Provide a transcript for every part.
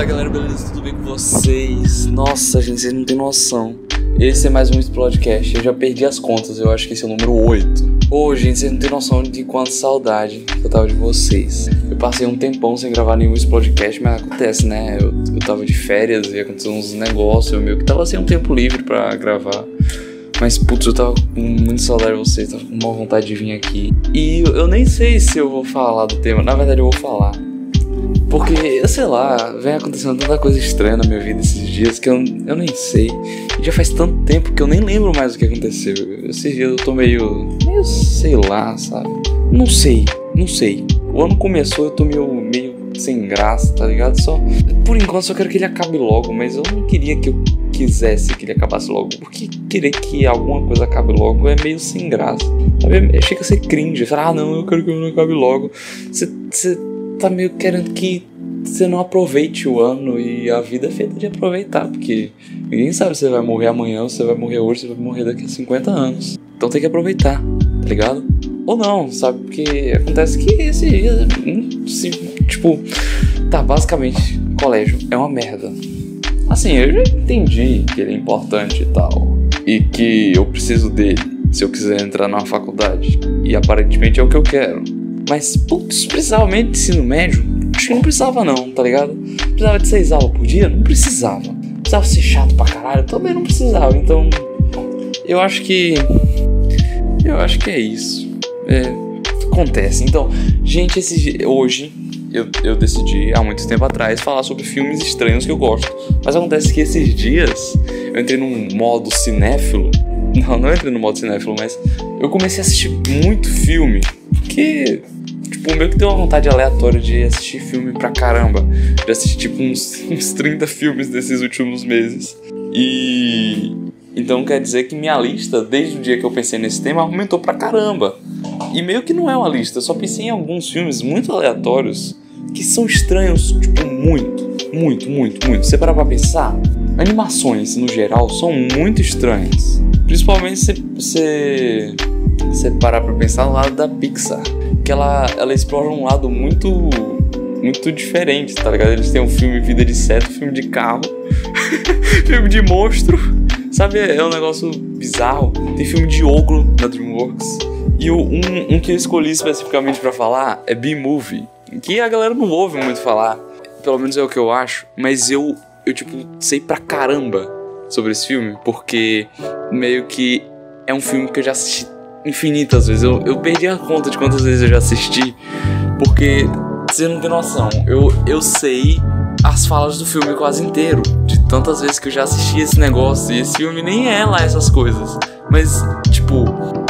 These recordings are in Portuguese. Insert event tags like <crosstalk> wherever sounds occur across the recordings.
Fala galera, beleza? Tudo bem com vocês? Nossa, gente, vocês não tem noção. Esse é mais um Explodecast. Eu já perdi as contas, eu acho que esse é o número 8. Ô, gente, vocês não tem noção de quanta saudade que eu tava de vocês. Eu passei um tempão sem gravar nenhum Explodecast, mas acontece, né? Eu, eu tava de férias e aconteceu uns negócios, eu meio que tava sem um tempo livre pra gravar. Mas, putz, eu tava com muita saudade de vocês, tava com uma vontade de vir aqui. E eu, eu nem sei se eu vou falar do tema, na verdade eu vou falar. Porque, sei lá, vem acontecendo tanta coisa estranha na minha vida esses dias que eu, eu nem sei. Já faz tanto tempo que eu nem lembro mais o que aconteceu. Esses dias eu tô meio. meio sei lá, sabe? Não sei, não sei. O ano começou eu tô meio, meio sem graça, tá ligado? Só. Por enquanto só quero que ele acabe logo, mas eu não queria que eu quisesse que ele acabasse logo. Porque querer que alguma coisa acabe logo é meio sem graça. Sabe? Chega a ser cringe. Falar, ah não, eu quero que o ano acabe logo. Você tá meio querendo que você não aproveite o ano e a vida é feita de aproveitar, porque ninguém sabe se você vai morrer amanhã, se você vai morrer hoje, se vai morrer daqui a 50 anos. Então tem que aproveitar, tá ligado? Ou não, sabe? Porque acontece que esse dia, tipo, tá, basicamente, colégio é uma merda. Assim, eu já entendi que ele é importante e tal, e que eu preciso dele se eu quiser entrar na faculdade, e aparentemente é o que eu quero. Mas, putz, precisava mesmo de ensino médio? Acho que não precisava não, tá ligado? Precisava de seis aulas por dia? Não precisava. Precisava ser chato pra caralho? Também não precisava. Então, eu acho que... Eu acho que é isso. É, acontece. Então, gente, esse, hoje eu, eu decidi, há muito tempo atrás, falar sobre filmes estranhos que eu gosto. Mas acontece que esses dias eu entrei num modo cinéfilo. Não, não entrei no modo cinéfilo, mas eu comecei a assistir muito filme. Porque tipo, meio que deu uma vontade aleatória de assistir filme pra caramba. De assistir, tipo, uns, <laughs> uns 30 filmes desses últimos meses. E. Então quer dizer que minha lista, desde o dia que eu pensei nesse tema, aumentou pra caramba. E meio que não é uma lista, eu só pensei em alguns filmes muito aleatórios que são estranhos, tipo, muito, muito, muito, muito. Você parar pra pensar, animações no geral são muito estranhas. Principalmente se você, você parar pra pensar no lado da Pixar que ela, ela explora um lado muito muito diferente, tá ligado? Eles têm um filme Vida de Seto, filme de carro, <laughs> filme de monstro, sabe? É um negócio bizarro. Tem filme de ogro na DreamWorks. E um, um que eu escolhi especificamente para falar é B-Movie, que a galera não ouve muito falar, pelo menos é o que eu acho, mas eu, eu tipo, sei pra caramba sobre esse filme, porque meio que é um filme que eu já assisti infinitas vezes. Eu, eu perdi a conta de quantas vezes eu já assisti. Porque você não tem noção. Eu, eu sei as falas do filme quase inteiro. De tantas vezes que eu já assisti esse negócio. E esse filme nem é lá essas coisas. Mas, tipo,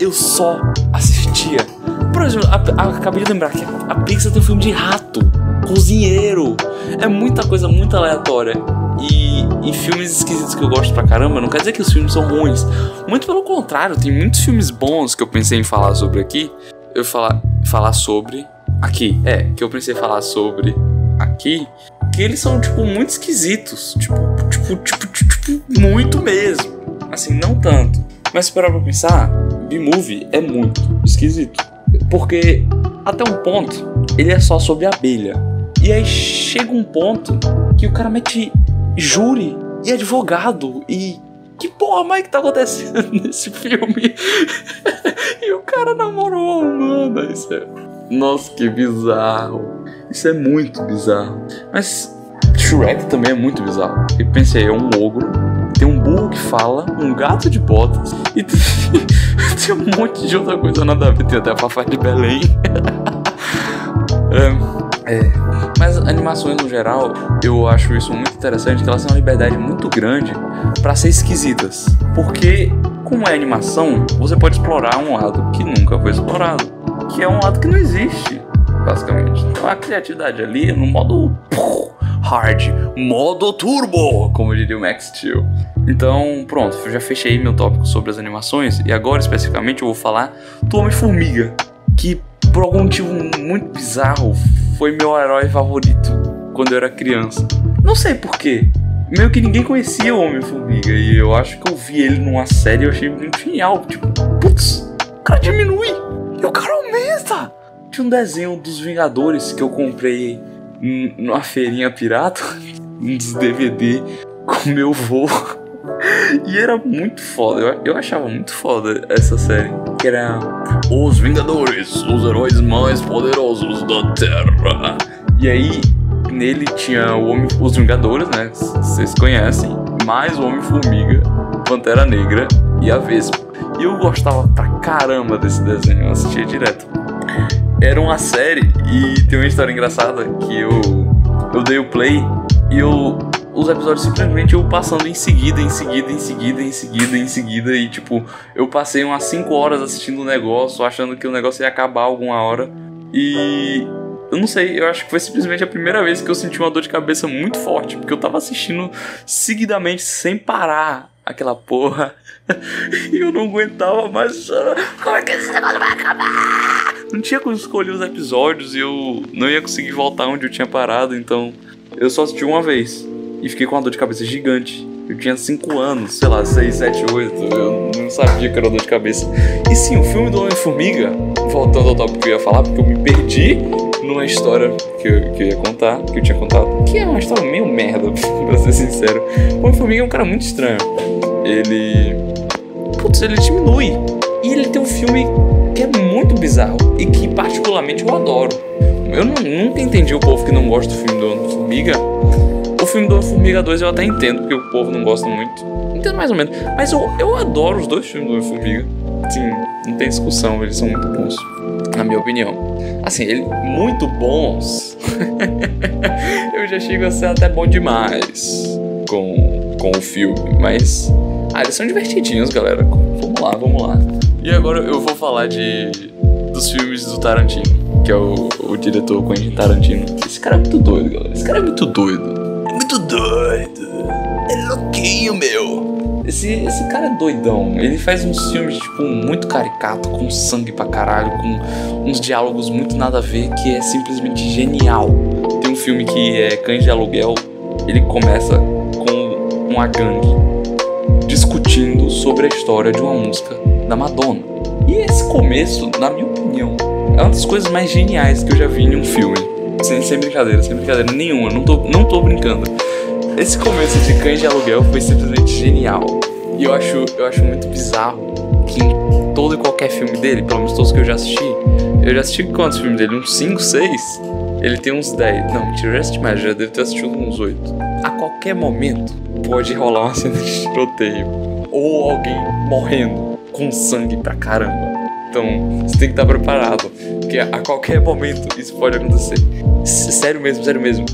eu só assistia. Por exemplo, a, a, acabei de lembrar que a Pixar tem um filme de rato, cozinheiro. É muita coisa muito aleatória. E, e, filmes esquisitos que eu gosto pra caramba, não quer dizer que os filmes são ruins. Muito pelo contrário, tem muitos filmes bons que eu pensei em falar sobre aqui. Eu falar, falar sobre. Aqui, é, que eu pensei em falar sobre aqui. Que eles são, tipo, muito esquisitos. Tipo, tipo, tipo, tipo, tipo muito mesmo. Assim, não tanto. Mas se parar pra pensar, B-Movie é muito esquisito. Porque, até um ponto, ele é só sobre abelha. E aí chega um ponto que o cara mete júri e advogado e que porra mais que tá acontecendo <laughs> nesse filme? <laughs> e o cara namorou a humana, isso é... Nossa, que bizarro. Isso é muito bizarro. Mas Shrek também é muito bizarro. Eu pensei, é um ogro, tem um burro que fala, um gato de botas e tem, <laughs> tem um monte de outra coisa nada a ver. Tem até a Fafá de Belém. é, é, mas animações no geral, eu acho isso muito interessante, que elas têm uma liberdade muito grande para ser esquisitas. Porque, como é animação, você pode explorar um lado que nunca foi explorado, que é um lado que não existe, basicamente. Então a criatividade ali no modo hard, modo turbo, como diria o Max Steel. Então, pronto, eu já fechei meu tópico sobre as animações e agora especificamente eu vou falar do Homem-Formiga, que por algum motivo muito bizarro foi meu herói favorito quando eu era criança. Não sei porquê. Meio que ninguém conhecia o Homem-Formiga. E eu acho que eu vi ele numa série e eu achei muito genial. Tipo, putz, o cara diminui e o cara aumenta. Tinha um desenho dos Vingadores que eu comprei numa feirinha pirata. <laughs> uns DVD com meu vô. <laughs> E era muito foda, eu, eu achava muito foda essa série. Que era Os Vingadores, os heróis mais poderosos da Terra. E aí, nele tinha o Homem, os Vingadores, né? Vocês conhecem. Mais o Homem-Formiga, Pantera Negra e a Vespa. E eu gostava pra caramba desse desenho, eu assistia direto. Era uma série e tem uma história engraçada que eu, eu dei o play e eu os episódios simplesmente eu passando em seguida, em seguida, em seguida, em seguida, em seguida. E tipo, eu passei umas 5 horas assistindo o negócio, achando que o negócio ia acabar alguma hora. E eu não sei, eu acho que foi simplesmente a primeira vez que eu senti uma dor de cabeça muito forte, porque eu tava assistindo seguidamente, sem parar, aquela porra. <laughs> e eu não aguentava mais. Como é que esse negócio vai acabar? Não tinha como escolher os episódios e eu não ia conseguir voltar onde eu tinha parado, então eu só assisti uma vez e fiquei com uma dor de cabeça gigante. Eu tinha 5 anos, sei lá, 6, 7, 8. Eu não sabia que era dor de cabeça. E sim, o filme do Homem-Formiga, voltando ao tópico que eu ia falar, porque eu me perdi numa história que eu, que eu ia contar, que eu tinha contado, que é uma história meio merda, <laughs> pra ser sincero. O Homem-Formiga é um cara muito estranho. Ele. Putz, ele diminui. E ele tem um filme que é muito bizarro e que, particularmente, eu adoro. Eu não, nunca entendi o povo que não gosta do filme do Homem-Formiga filme do Formiga 2 eu até entendo, porque o povo não gosta muito. Entendo mais ou menos. Mas eu, eu adoro os dois filmes do Formiga. Sim, não tem discussão, eles são muito bons. Na minha opinião. Assim, eles muito bons. <laughs> eu já chego a ser até bom demais com, com o filme. Mas. Ah, eles são divertidinhos, galera. Vamos lá, vamos lá. E agora eu vou falar de dos filmes do Tarantino, que é o, o diretor Quentin Tarantino. Esse cara é muito doido, galera. Esse cara é muito doido doido. É louquinho, meu. Esse, esse cara é doidão. Ele faz uns filmes, tipo, muito caricato, com sangue pra caralho, com uns diálogos muito nada a ver, que é simplesmente genial. Tem um filme que é Cães de Aluguel. Ele começa com uma gangue discutindo sobre a história de uma música da Madonna. E esse começo, na minha opinião, é uma das coisas mais geniais que eu já vi em um filme. Sem, sem brincadeira, sem brincadeira nenhuma, não tô, não tô brincando. Esse começo de Cães de Aluguel foi simplesmente genial. E eu acho, eu acho muito bizarro que em todo e qualquer filme dele, pelo menos todos que eu já assisti, eu já assisti quantos filmes dele? Uns 5, 6? Ele tem uns 10. Não, mentira, eu já assisti mais, já deve ter assistido uns 8. A qualquer momento pode rolar uma <laughs> cena de tiroteio. Ou alguém morrendo com sangue pra caramba. Então, você tem que estar preparado, porque a qualquer momento isso pode acontecer. Sério mesmo, sério mesmo.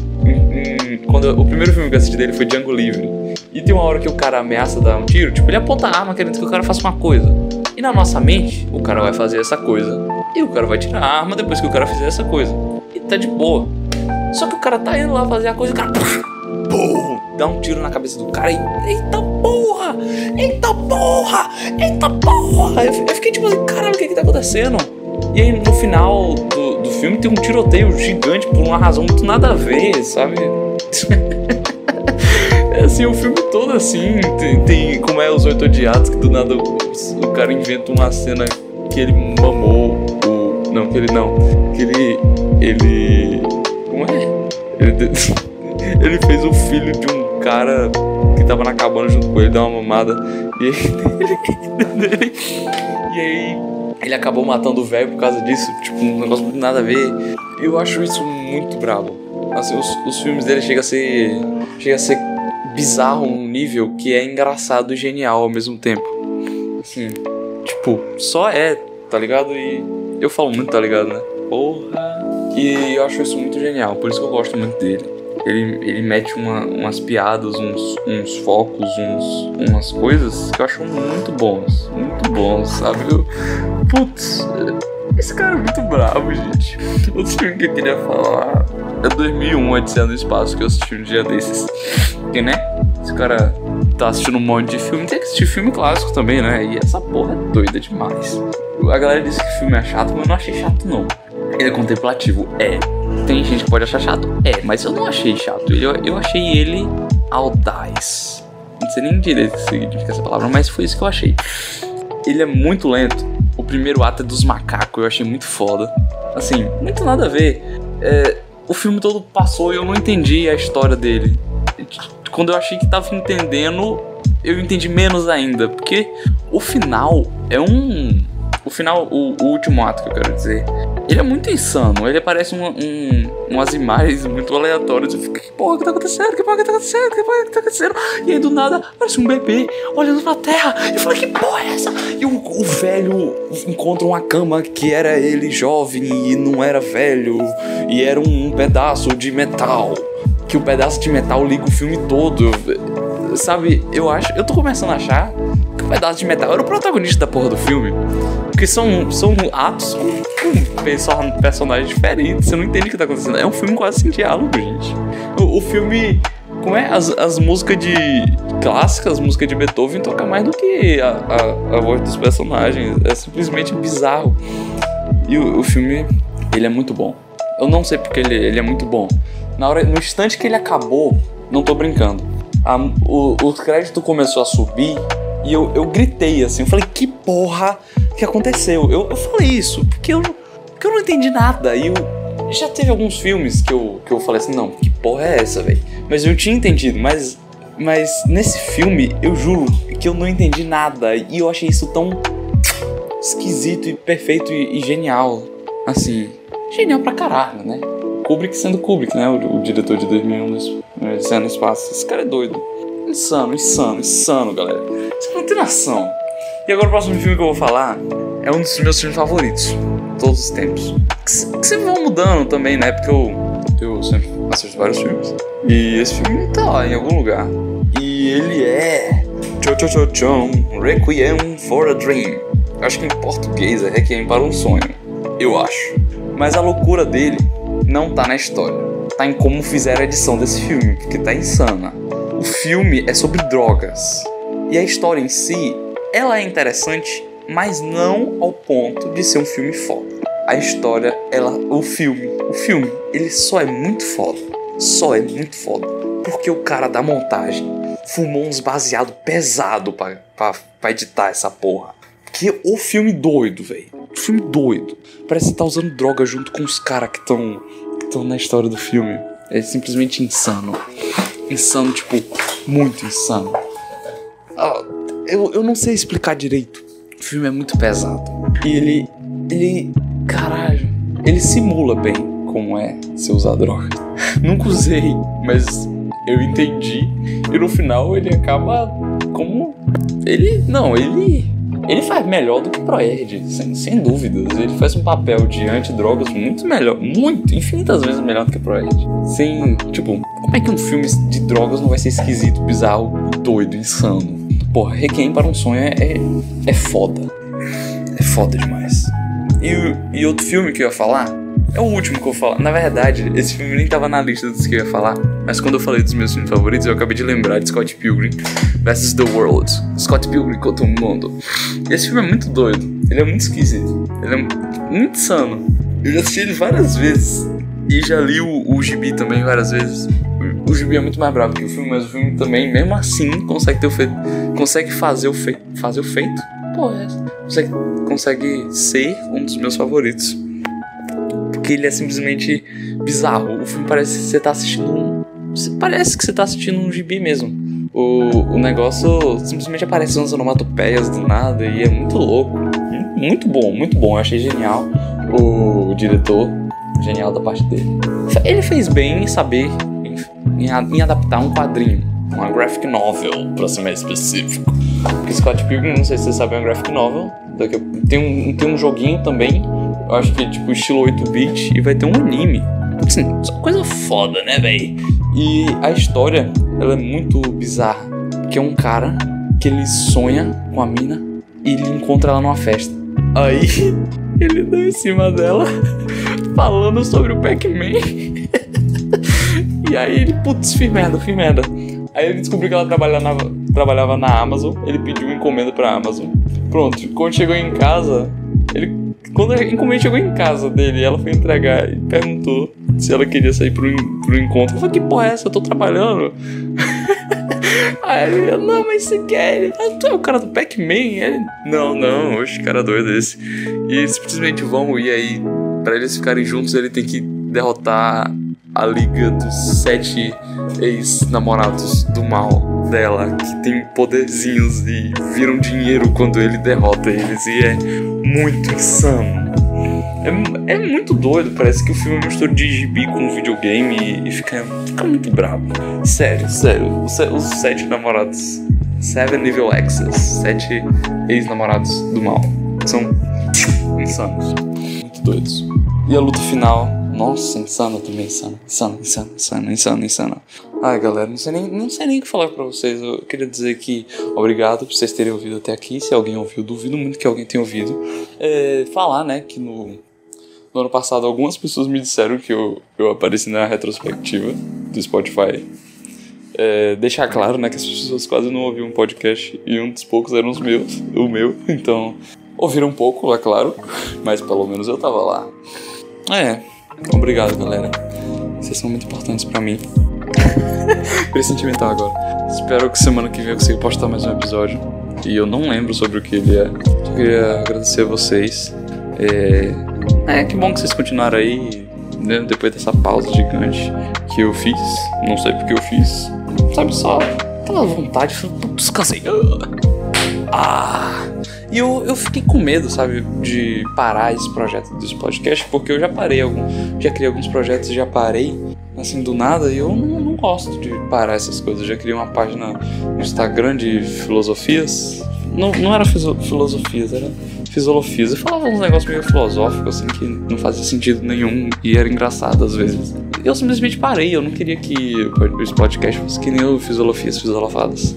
Quando o primeiro filme que eu assisti dele foi Django Livre. E tem uma hora que o cara ameaça dar um tiro, tipo, ele aponta a arma querendo que o cara faça uma coisa. E na nossa mente, o cara vai fazer essa coisa. E o cara vai tirar a arma depois que o cara fizer essa coisa. E tá de boa. Só que o cara tá indo lá fazer a coisa e o cara. Pum, dá um tiro na cabeça do cara e. Eita porra! Eita porra! Eita porra! Eu, eu fiquei tipo assim, caralho, o que que tá acontecendo? E aí no final filme tem um tiroteio gigante por uma razão muito nada a ver, sabe? <laughs> é assim, o filme todo assim, tem, tem como é os oito odiados, que do nada o, o cara inventa uma cena que ele mamou o. Não, que ele não. Que ele. Ele. Como é? Ele, <laughs> ele fez o filho de um cara que tava na cabana junto com ele, deu uma mamada. E <laughs> e aí ele acabou matando o velho por causa disso. Tipo, um negócio nada a ver. Eu acho isso muito brabo. Assim, os, os filmes dele chegam a ser. Chega a ser bizarro num nível que é engraçado e genial ao mesmo tempo. Assim, tipo, só é, tá ligado? E eu falo muito, tá ligado, né? Porra. E eu acho isso muito genial, por isso que eu gosto muito dele ele, ele mete uma, umas piadas, uns, uns focos, uns, umas coisas que eu acho muito bons. Muito bons, sabe? Eu, putz, esse cara é muito bravo, gente. Outro filme que eu queria falar é 2001, Odisseia no Espaço, que eu assisti um dia desses. Que, né? Esse cara tá assistindo um monte de filme. Tem que assistir filme clássico também, né? E essa porra é doida demais. A galera disse que o filme é chato, mas eu não achei chato, não. Ele é contemplativo, é. Tem gente que pode achar chato, é, mas eu não achei chato. Eu, eu achei ele audaz. Não sei nem direito o que significa essa palavra, mas foi isso que eu achei. Ele é muito lento. O primeiro ato é dos macacos, eu achei muito foda. Assim, muito nada a ver. É, o filme todo passou e eu não entendi a história dele. quando eu achei que tava entendendo, eu entendi menos ainda. Porque o final é um. O final, o, o último ato que eu quero dizer, ele é muito insano. Ele parece um, um, umas imagens muito aleatórias. Eu fico, que porra que tá acontecendo? Que porra que tá acontecendo? Que porra que tá acontecendo? E aí do nada aparece um bebê olhando pra terra. E falei, que porra é essa? E o, o velho encontra uma cama que era ele jovem e não era velho. E era um, um pedaço de metal. Que o pedaço de metal liga o filme todo. Sabe, eu acho. Eu tô começando a achar pedaço de metal era o protagonista da porra do filme. Porque são, são atos com, com perso- personagens diferentes. Você não entende o que tá acontecendo. É um filme quase sem diálogo, gente. O, o filme. Como é? As, as músicas de. clássicas, as músicas de Beethoven tocam mais do que a, a, a voz dos personagens. É simplesmente bizarro. E o, o filme, ele é muito bom. Eu não sei porque ele, ele é muito bom. Na hora, no instante que ele acabou, não tô brincando. a- o, o crédito começou a subir e eu, eu gritei assim. Eu falei, que porra que aconteceu? Eu, eu falei isso porque eu, porque eu não entendi nada. E eu, já teve alguns filmes que eu, que eu falei assim, não, que porra é essa, velho? Mas eu tinha entendido, mas, mas nesse filme, eu juro que eu não entendi nada. E eu achei isso tão esquisito e perfeito e, e genial. Assim, genial pra caralho, né? Kubrick sendo Kubrick, né? O, o diretor de 2001 do Odisseia no Espaço. Esse cara é doido. Insano, insano, insano, galera. Você não tem noção. E agora o próximo filme que eu vou falar é um dos meus filmes favoritos. Todos os tempos. Que, que sempre vão mudando também, né? Porque eu, eu sempre assisto vários filmes. E esse filme tá lá em algum lugar. E ele é. Cho Cho Cho Chon, Requiem for a Dream. Eu acho que em português é Requiem para um Sonho. Eu acho. Mas a loucura dele não tá na história. Tá em como fizeram a edição desse filme, porque tá insana. O filme é sobre drogas. E a história em si, ela é interessante, mas não ao ponto de ser um filme foda. A história, ela, o filme, o filme, ele só é muito foda. Só é muito foda. Porque o cara da montagem fumou uns baseado pesado pra, pra, pra editar essa porra. Que o filme doido, velho. Filme doido. Parece que tá usando droga junto com os caras que estão que na história do filme. É simplesmente insano. Insano, tipo, muito insano. Ah, eu, eu não sei explicar direito. O filme é muito pesado. E ele. Ele. Caralho. Ele simula bem como é se usar droga. <laughs> Nunca usei, mas eu entendi. E no final ele acaba como. Ele. Não, ele. Ele faz melhor do que Proerd, sem, sem dúvidas. Ele faz um papel de antidrogas muito melhor, muito, infinitas vezes melhor do que Proerd. Sem, tipo, como é que um filme de drogas não vai ser esquisito, bizarro, doido, insano? Porra, Requiem para um sonho é, é, é foda. É foda demais. E, o- e outro filme que eu ia falar é o último que eu falar. Na verdade, esse filme nem tava na lista dos que eu ia falar. Mas quando eu falei dos meus filmes favoritos, eu acabei de lembrar de Scott Pilgrim vs. The World. Scott Pilgrim contra o mundo. Esse filme é muito doido. Ele é muito esquisito. Ele é muito insano. Eu já assisti ele várias vezes. E já li o, o gibi também várias vezes. O gibi é muito mais bravo que o filme, mas o filme também, mesmo assim, consegue ter o feito. Consegue fazer o feito. Fazer o feito? É. Consegue, consegue ser um dos meus favoritos. Porque ele é simplesmente bizarro. O filme parece que você tá assistindo um. você- Parece que você tá assistindo um gibi mesmo. O, o negócio simplesmente aparece umas onomatopeias do nada e é muito louco. Mu- Muito bom, muito bom. Eu achei genial o diretor. Genial da parte dele. Ele fez bem em saber em, em em adaptar um quadrinho. Uma graphic novel, pra ser mais específico. Porque Scott Pilgrim, não sei se vocês sabem, é uma graphic novel. Tem, um, tem um joguinho também. Eu acho que tipo estilo 8-bit. E vai ter um anime. Assim, só coisa foda, né, véi? E a história, ela é muito bizarra. Que é um cara que ele sonha com a mina e ele encontra ela numa festa. Aí <laughs> ele dá em cima dela <laughs> falando sobre o Pac-Man. <laughs> e aí ele, putz, fiz merda, fiz merda. Aí ele descobriu que ela trabalhava na, trabalhava na Amazon, ele pediu uma encomenda pra Amazon. Pronto, quando chegou em casa. Quando a encomenda chegou em casa dele, ela foi entregar e perguntou se ela queria sair pro, pro encontro. Eu falei, que porra é essa? Eu tô trabalhando. <laughs> Aí ele, não, mas você quer? Ele, ah, tu é o cara do Pac-Man? Ele, não, não, oxe, cara doido esse. E eles simplesmente vão, e aí, pra eles ficarem juntos, ele tem que derrotar a liga dos sete ex-namorados do mal dela, que tem poderzinhos e viram dinheiro quando ele derrota eles, e é muito insano. É, é muito doido, parece que o filme é mistura de gibi com videogame e, e fica, fica muito bravo. Sério, sério, os, os sete namorados. Seven Evil Exes, sete ex-namorados do mal. São insanos. Muito doidos. E a luta final, nossa, insana também, insana. Insana, insana, insana, insana, insana. Ai, galera, não sei nem, não sei nem o que falar pra vocês. Eu queria dizer que obrigado por vocês terem ouvido até aqui. Se alguém ouviu, duvido muito que alguém tenha ouvido. É, falar, né, que no, no ano passado algumas pessoas me disseram que eu, eu apareci na retrospectiva do Spotify é, deixar claro, né, que as pessoas quase não ouviam um podcast e um dos poucos eram os meus, o meu, então ouviram um pouco, é claro, mas pelo menos eu tava lá. É, obrigado, galera. Vocês são muito importantes para mim. <laughs> Fiquei sentimental agora. Espero que semana que vem eu consiga postar mais um episódio. E eu não lembro sobre o que ele é. Só queria agradecer a vocês. É, é que bom que vocês continuaram aí, né, depois dessa pausa gigante que eu fiz. Não sei porque eu fiz. Sabe, só aquela vontade, descansei. Ah! E eu, eu fiquei com medo, sabe, de parar esse projeto desse podcast, porque eu já parei algum, já criei alguns projetos já parei, assim, do nada, e eu não, não gosto de parar essas coisas. Eu já criei uma página no Instagram de filosofias. Não, não era filosofias, era fisiolofias. Eu falava uns negócios meio filosóficos, assim, que não fazia sentido nenhum e era engraçado às vezes eu simplesmente parei. Eu não queria que esse podcast fosse que nem o Fisiolofias Fisiolofadas.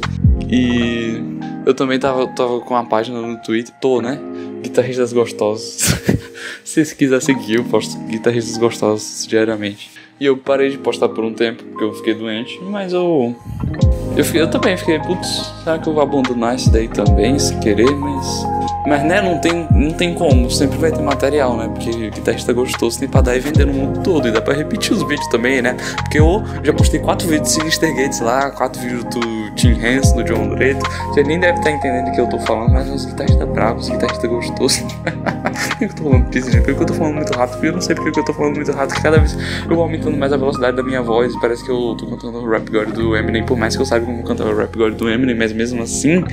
E eu também tava, tava com uma página no Twitter, tô, né? Guitarristas Gostosos. <laughs> Se você quiser seguir, eu posto Guitarristas Gostosos diariamente. E eu parei de postar por um tempo, porque eu fiquei doente, mas eu. Eu, fiquei, eu também fiquei, putz, será que eu vou abandonar isso daí também, se querer? Mas mas, né, não tem, não tem como, sempre vai ter material, né? Porque guitarrista gostoso tem pra dar e vender no mundo todo. E dá pra repetir os vídeos também, né? Porque eu já postei quatro vídeos de Sinister Gates lá, quatro vídeos do Tim Hansen, do John Doreto. Você nem deve estar tá entendendo o que eu tô falando, mas os guitarristas bravos, os guitarristas gostosos. <laughs> por que eu tô falando disso, gente? Por que eu tô falando muito rápido? Porque eu não sei porque eu tô falando muito rápido. Cada vez eu vou aumentando mais a velocidade da minha voz. Parece que eu tô cantando o Rap God do Eminem. Por mais que eu saiba como cantar o Rap God do Eminem, mas mesmo assim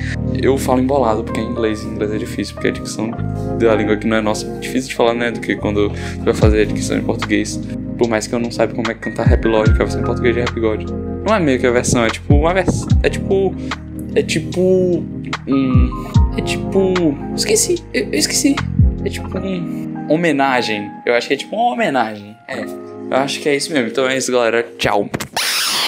eu falo embolado, porque é inglês. Em inglês é difícil difícil, porque a dicção da língua que não é nossa é difícil de falar, né? Do que quando vai fazer a dicção em português. Por mais que eu não saiba como é que cantar rap lógica, a versão em português de rap god. Não é meio que a versão, é tipo uma versão. É tipo. É tipo. Um. É tipo. Esqueci, eu, eu esqueci. É tipo um. Homenagem. Eu acho que é tipo uma homenagem. É. Eu acho que é isso mesmo. Então é isso, galera. Tchau.